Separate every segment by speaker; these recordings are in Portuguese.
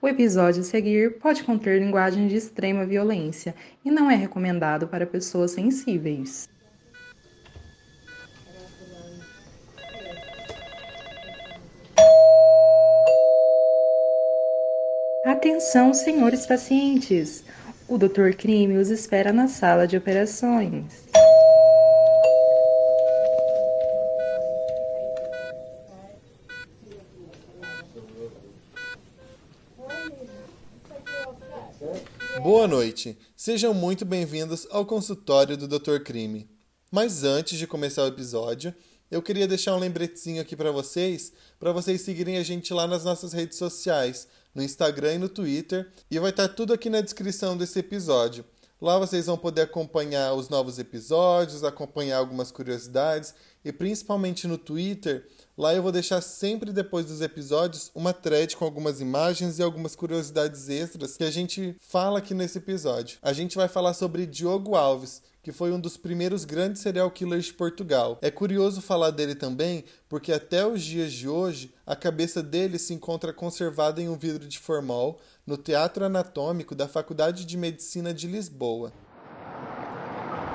Speaker 1: O episódio a seguir pode conter linguagem de extrema violência e não é recomendado para pessoas sensíveis. Atenção, senhores pacientes! O Dr. Crime os espera na sala de operações.
Speaker 2: Boa noite, sejam muito bem-vindos ao consultório do Dr. Crime. Mas antes de começar o episódio, eu queria deixar um lembretezinho aqui para vocês, para vocês seguirem a gente lá nas nossas redes sociais, no Instagram e no Twitter, e vai estar tudo aqui na descrição desse episódio. Lá vocês vão poder acompanhar os novos episódios, acompanhar algumas curiosidades e principalmente no Twitter Lá eu vou deixar sempre depois dos episódios uma thread com algumas imagens e algumas curiosidades extras que a gente fala aqui nesse episódio. A gente vai falar sobre Diogo Alves, que foi um dos primeiros grandes serial killers de Portugal. É curioso falar dele também, porque até os dias de hoje a cabeça dele se encontra conservada em um vidro de formol no Teatro Anatômico da Faculdade de Medicina de Lisboa.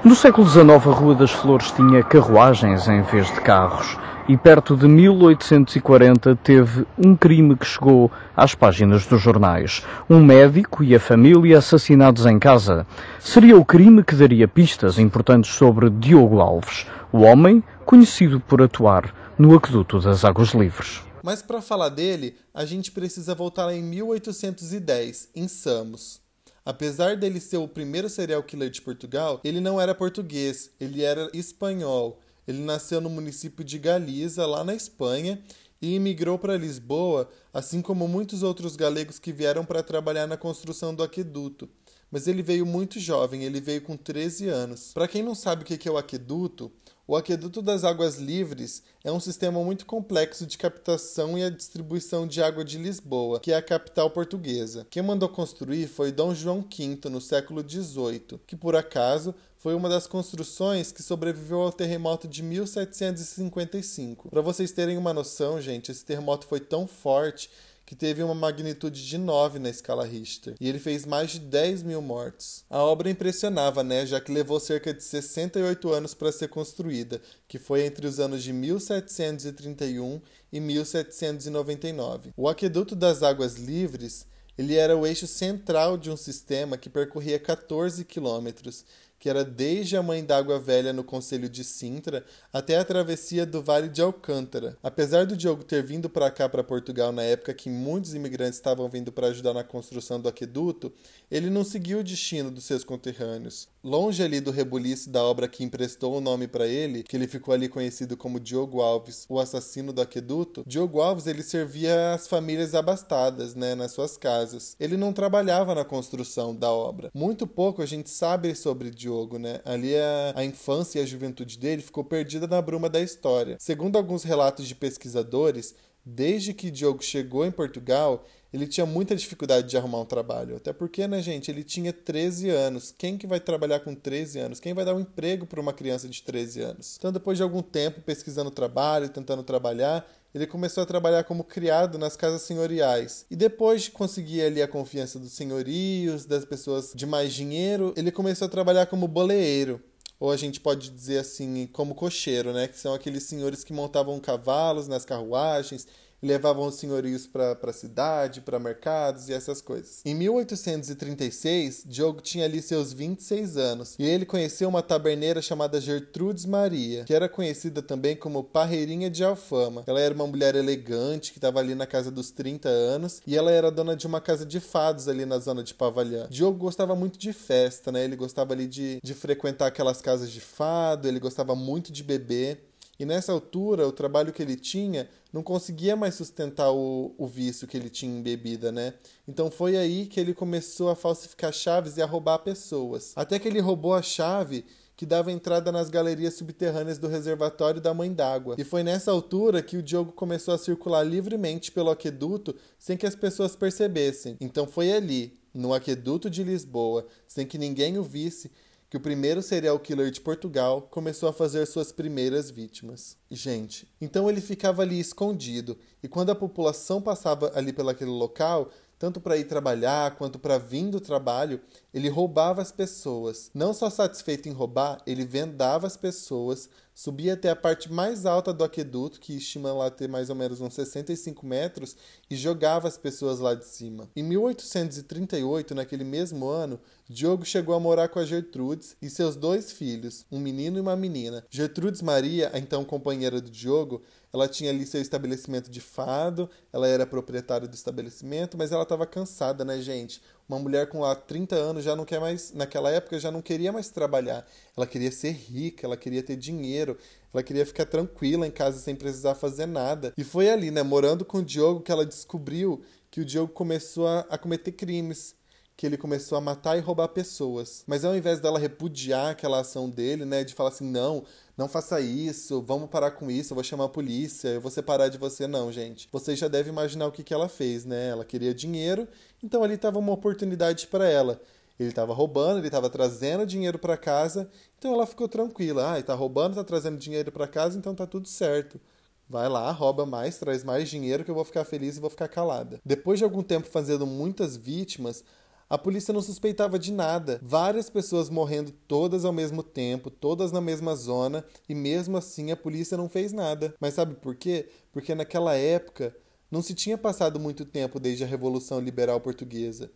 Speaker 3: No século XIX, a Rua das Flores tinha carruagens em vez de carros e perto de 1840 teve um crime que chegou às páginas dos jornais. Um médico e a família assassinados em casa. Seria o crime que daria pistas importantes sobre Diogo Alves, o homem conhecido por atuar no aqueduto das Águas Livres.
Speaker 2: Mas para falar dele, a gente precisa voltar em 1810, em Samos. Apesar dele ser o primeiro serial killer de Portugal, ele não era português, ele era espanhol. Ele nasceu no município de Galiza, lá na Espanha, e imigrou para Lisboa, assim como muitos outros galegos que vieram para trabalhar na construção do aqueduto. Mas ele veio muito jovem, ele veio com 13 anos. Para quem não sabe o que é o aqueduto, o Aqueduto das Águas Livres é um sistema muito complexo de captação e a distribuição de água de Lisboa, que é a capital portuguesa. Quem mandou construir foi Dom João V no século XVIII, que por acaso foi uma das construções que sobreviveu ao terremoto de 1755. Para vocês terem uma noção, gente, esse terremoto foi tão forte que teve uma magnitude de 9 na escala Richter, e ele fez mais de 10 mil mortos. A obra impressionava, né, já que levou cerca de 68 anos para ser construída, que foi entre os anos de 1731 e 1799. O aqueduto das Águas Livres ele era o eixo central de um sistema que percorria 14 quilômetros que era desde a Mãe d'Água Velha no Conselho de Sintra até a travessia do Vale de Alcântara. Apesar do Diogo ter vindo para cá, para Portugal, na época que muitos imigrantes estavam vindo para ajudar na construção do aqueduto, ele não seguiu o destino dos seus conterrâneos. Longe ali do rebuliço da obra que emprestou o nome para ele, que ele ficou ali conhecido como Diogo Alves, o assassino do aqueduto, Diogo Alves ele servia as famílias abastadas, né, nas suas casas. Ele não trabalhava na construção da obra. Muito pouco a gente sabe sobre Diogo né? Ali a, a infância e a juventude dele ficou perdida na bruma da história. Segundo alguns relatos de pesquisadores, desde que Diogo chegou em Portugal, ele tinha muita dificuldade de arrumar um trabalho. Até porque, né, gente, ele tinha 13 anos. Quem que vai trabalhar com 13 anos? Quem vai dar um emprego para uma criança de 13 anos? Então, depois de algum tempo pesquisando trabalho, tentando trabalhar, ele começou a trabalhar como criado nas casas senhoriais. E depois de conseguir ali a confiança dos senhorios, das pessoas de mais dinheiro, ele começou a trabalhar como boleeiro ou a gente pode dizer assim, como cocheiro, né? Que são aqueles senhores que montavam cavalos nas carruagens levavam os senhorios para a cidade, para mercados e essas coisas. Em 1836, Diogo tinha ali seus 26 anos e ele conheceu uma taberneira chamada Gertrudes Maria, que era conhecida também como Parreirinha de Alfama. Ela era uma mulher elegante que estava ali na casa dos 30 anos e ela era dona de uma casa de fados ali na zona de Pavalhã. Diogo gostava muito de festa, né? Ele gostava ali de, de frequentar aquelas casas de fado, ele gostava muito de beber. E nessa altura, o trabalho que ele tinha não conseguia mais sustentar o, o vício que ele tinha em bebida, né? Então foi aí que ele começou a falsificar chaves e a roubar pessoas. Até que ele roubou a chave que dava entrada nas galerias subterrâneas do reservatório da Mãe d'Água. E foi nessa altura que o Diogo começou a circular livremente pelo aqueduto sem que as pessoas percebessem. Então foi ali, no aqueduto de Lisboa, sem que ninguém o visse, que o primeiro serial killer de Portugal começou a fazer suas primeiras vítimas. Gente, então ele ficava ali escondido, e quando a população passava ali pelaquele local, tanto para ir trabalhar quanto para vir do trabalho, ele roubava as pessoas. Não só satisfeito em roubar, ele vendava as pessoas, subia até a parte mais alta do aqueduto, que estima lá ter mais ou menos uns 65 metros, e jogava as pessoas lá de cima. Em 1838, naquele mesmo ano, Diogo chegou a morar com a Gertrudes e seus dois filhos, um menino e uma menina. Gertrudes Maria, a então companheira do Diogo, ela tinha ali seu estabelecimento de fado, ela era proprietária do estabelecimento, mas ela estava cansada, né, gente? Uma mulher com lá 30 anos já não quer mais, naquela época já não queria mais trabalhar. Ela queria ser rica, ela queria ter dinheiro, ela queria ficar tranquila em casa sem precisar fazer nada. E foi ali, né, morando com o Diogo, que ela descobriu que o Diogo começou a, a cometer crimes que ele começou a matar e roubar pessoas. Mas ao invés dela repudiar aquela ação dele, né, de falar assim, não, não faça isso, vamos parar com isso, eu vou chamar a polícia, eu vou separar de você, não, gente. Você já deve imaginar o que, que ela fez, né? Ela queria dinheiro, então ali estava uma oportunidade para ela. Ele estava roubando, ele estava trazendo dinheiro para casa, então ela ficou tranquila. Ah, ele tá roubando, está trazendo dinheiro para casa, então tá tudo certo. Vai lá, rouba mais, traz mais dinheiro que eu vou ficar feliz e vou ficar calada. Depois de algum tempo fazendo muitas vítimas, a polícia não suspeitava de nada. Várias pessoas morrendo todas ao mesmo tempo, todas na mesma zona, e mesmo assim a polícia não fez nada. Mas sabe por quê? Porque naquela época não se tinha passado muito tempo desde a Revolução Liberal Portuguesa.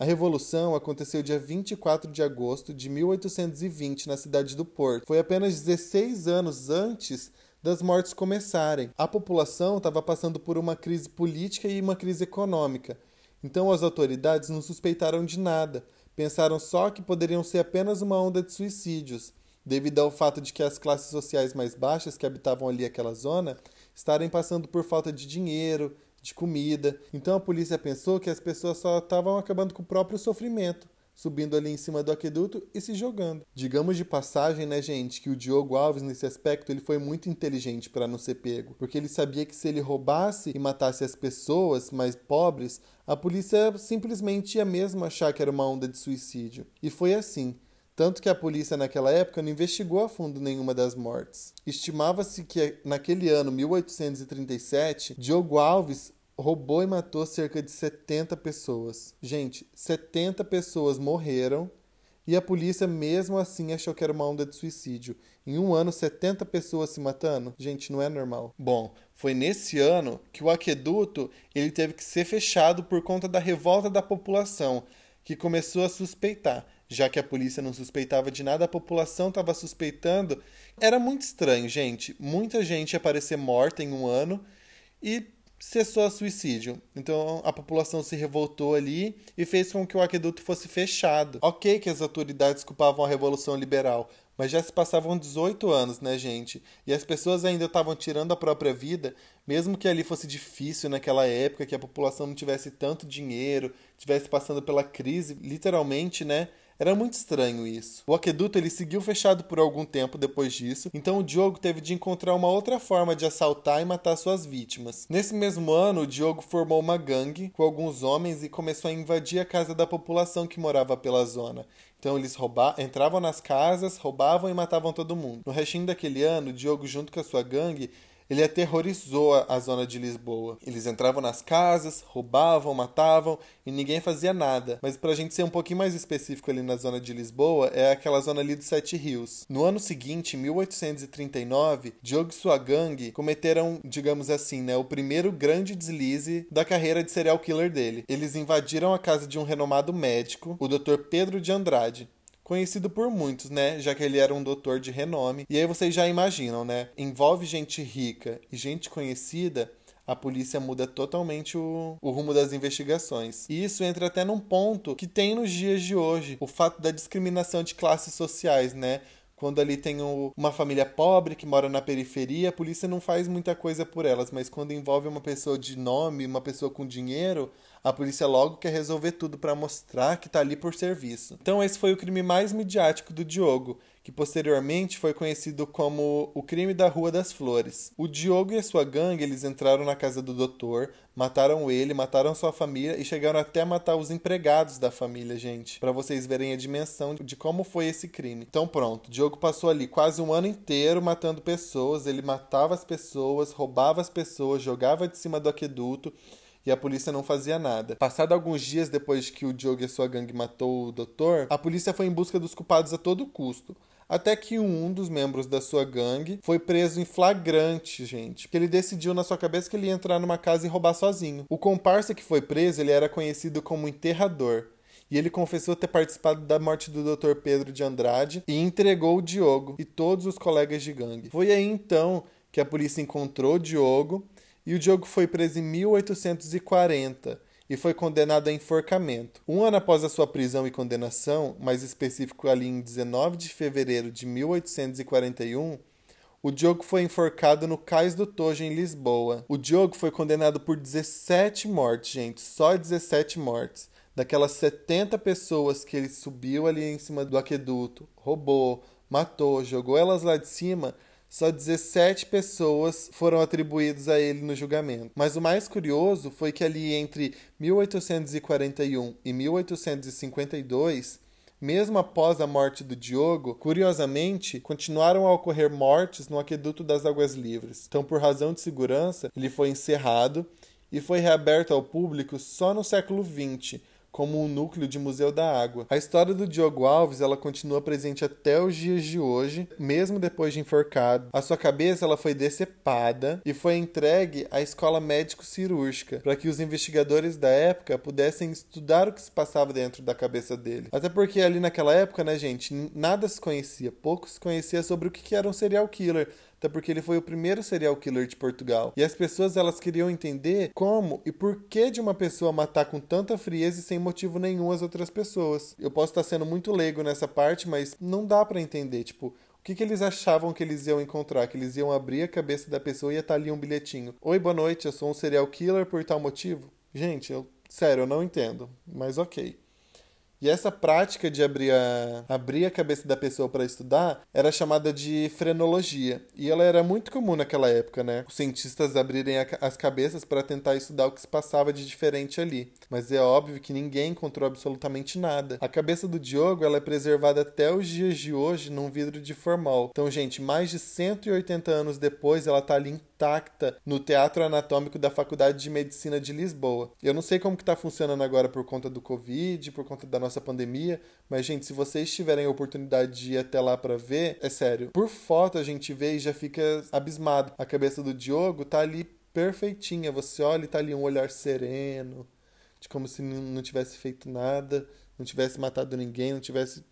Speaker 2: A revolução aconteceu dia 24 de agosto de 1820 na cidade do Porto. Foi apenas 16 anos antes das mortes começarem. A população estava passando por uma crise política e uma crise econômica. Então as autoridades não suspeitaram de nada, pensaram só que poderiam ser apenas uma onda de suicídios, devido ao fato de que as classes sociais mais baixas que habitavam ali aquela zona estarem passando por falta de dinheiro, de comida. Então a polícia pensou que as pessoas só estavam acabando com o próprio sofrimento subindo ali em cima do aqueduto e se jogando. Digamos de passagem, né, gente, que o Diogo Alves nesse aspecto ele foi muito inteligente para não ser pego, porque ele sabia que se ele roubasse e matasse as pessoas mais pobres, a polícia simplesmente ia mesmo achar que era uma onda de suicídio. E foi assim. Tanto que a polícia naquela época não investigou a fundo nenhuma das mortes. Estimava-se que naquele ano, 1837, Diogo Alves roubou e matou cerca de 70 pessoas. Gente, 70 pessoas morreram e a polícia mesmo assim achou que era uma onda de suicídio. Em um ano, 70 pessoas se matando? Gente, não é normal. Bom, foi nesse ano que o aqueduto ele teve que ser fechado por conta da revolta da população, que começou a suspeitar. Já que a polícia não suspeitava de nada, a população estava suspeitando. Era muito estranho, gente. Muita gente aparecer morta em um ano e cessou a suicídio. Então a população se revoltou ali e fez com que o aqueduto fosse fechado. Ok que as autoridades culpavam a Revolução Liberal, mas já se passavam 18 anos, né, gente? E as pessoas ainda estavam tirando a própria vida, mesmo que ali fosse difícil naquela época, que a população não tivesse tanto dinheiro, tivesse passando pela crise, literalmente, né? Era muito estranho isso. O aqueduto ele seguiu fechado por algum tempo depois disso, então o Diogo teve de encontrar uma outra forma de assaltar e matar suas vítimas. Nesse mesmo ano, o Diogo formou uma gangue com alguns homens e começou a invadir a casa da população que morava pela zona. Então eles roubavam, entravam nas casas, roubavam e matavam todo mundo. No restinho daquele ano, Diogo, junto com a sua gangue, ele aterrorizou a, zona de Lisboa. Eles entravam nas casas, roubavam, matavam e ninguém fazia nada. Mas pra gente ser um pouquinho mais específico ali na zona de Lisboa, é aquela zona ali dos Sete Rios. No ano seguinte, em 1839, Diogo e sua gangue cometeram, digamos assim, né, o primeiro grande deslize da carreira de serial killer dele. Eles invadiram a casa de um renomado médico, o Dr. Pedro de Andrade conhecido por muitos, né? Já que ele era um doutor de renome. E aí vocês já imaginam, né? Envolve gente rica e gente conhecida, a polícia muda totalmente o, o, rumo das investigações. E isso entra até num ponto que tem nos dias de hoje, o fato da discriminação de classes sociais, né? Quando ali tem o, uma família pobre que mora na periferia, a polícia não faz muita coisa por elas, mas quando envolve uma pessoa de nome, uma pessoa com dinheiro, a polícia logo quer resolver tudo para mostrar que tá ali por serviço. Então esse foi o crime mais midiático do Diogo, que posteriormente foi conhecido como o crime da Rua das Flores. O Diogo e a sua gangue, eles entraram na casa do doutor, mataram ele, mataram sua família e chegaram até a matar os empregados da família, gente, para vocês verem a dimensão de como foi esse crime. Então pronto, Diogo passou ali quase um ano inteiro matando pessoas, ele matava as pessoas, roubava as pessoas, jogava de cima do aqueduto e a polícia não fazia nada. Passado alguns dias depois que o Diogo e sua gangue matou o doutor, a polícia foi em busca dos culpados a todo custo. Até que um dos membros da sua gangue foi preso em flagrante, gente. Porque ele decidiu na sua cabeça que ele ia entrar numa casa e roubar sozinho. O comparsa que foi preso, ele era conhecido como enterrador. E ele confessou ter participado da morte do Dr. Pedro de Andrade e entregou o Diogo e todos os colegas de gangue. Foi aí então que a polícia encontrou o Diogo e o Diogo foi preso em 1840 e foi condenado a enforcamento. Um ano após a sua prisão e condenação, mais específico ali em 19 de fevereiro de 1841, o Diogo foi enforcado no Cais do Tojo, em Lisboa. O Diogo foi condenado por 17 mortes, gente, só 17 mortes. Daquelas 70 pessoas que ele subiu ali em cima do aqueduto, roubou, matou, jogou elas lá de cima, só 17 pessoas foram atribuídas a ele no julgamento. Mas o mais curioso foi que ali entre 1841 e 1852, mesmo após a morte do Diogo, curiosamente, continuaram a ocorrer mortes no aqueduto das Águas Livres. Então, por razão de segurança, ele foi encerrado e foi reaberto ao público só no século XX, como um núcleo de Museu da Água. A história do Diogo Alves ela continua presente até os dias de hoje, mesmo depois de enforcado. A sua cabeça ela foi decepada e foi entregue à escola médico-cirúrgica para que os investigadores da época pudessem estudar o que se passava dentro da cabeça dele. Até porque ali naquela época, né, gente, nada se conhecia, pouco se conhecia sobre o que era um serial killer até porque ele foi o primeiro serial killer de Portugal. E as pessoas elas queriam entender como e por que de uma pessoa matar com tanta frieza e sem motivo nenhum as outras pessoas. Eu posso estar sendo muito leigo nessa parte, mas não dá para entender, tipo, o que, que, eles achavam que eles iam encontrar? Que eles iam abrir a cabeça da pessoa e ia estar ali um bilhetinho. Oi, boa noite, eu sou um serial killer por tal motivo? Gente, eu, sério, eu não entendo, mas ok. E essa prática de abrir a, abrir a cabeça da pessoa para estudar era chamada de frenologia. E ela era muito comum naquela época, né? Os cientistas abrirem a, as cabeças para tentar estudar o que se passava de diferente ali. Mas é óbvio que ninguém encontrou absolutamente nada. A cabeça do Diogo ela é preservada até os dias de hoje num vidro de formol. Então, gente, mais de 180 anos depois, ela tá ali intacta no Teatro Anatômico da Faculdade de Medicina de Lisboa. Eu não sei como que tá funcionando agora por conta do Covid, por conta da nossa nossa pandemia. Mas, gente, se vocês tiverem a oportunidade de ir até lá para ver, é sério. Por foto a gente vê e já fica abismado. A cabeça do Diogo tá ali perfeitinha. Você olha e tá ali um olhar sereno, de como se não tivesse feito nada, não tivesse matado ninguém, não tivesse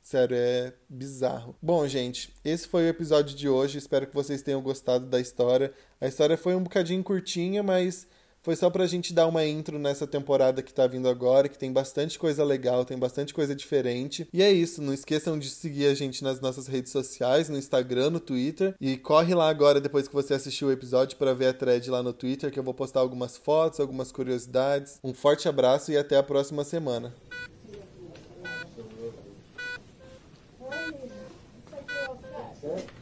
Speaker 2: Sério, é bizarro. Bom, gente, esse foi o episódio de hoje. Espero que vocês tenham gostado da história. A história foi um bocadinho curtinha, mas foi só pra gente dar uma intro nessa temporada que tá vindo agora, que tem bastante coisa legal, tem bastante coisa diferente. E é isso, não esqueçam de seguir a gente nas nossas redes sociais, no Instagram, no Twitter. E corre lá agora, depois que você assistiu o episódio, para ver a thread lá no Twitter, que eu vou postar algumas fotos, algumas curiosidades. Um forte abraço e até a próxima semana. Certo?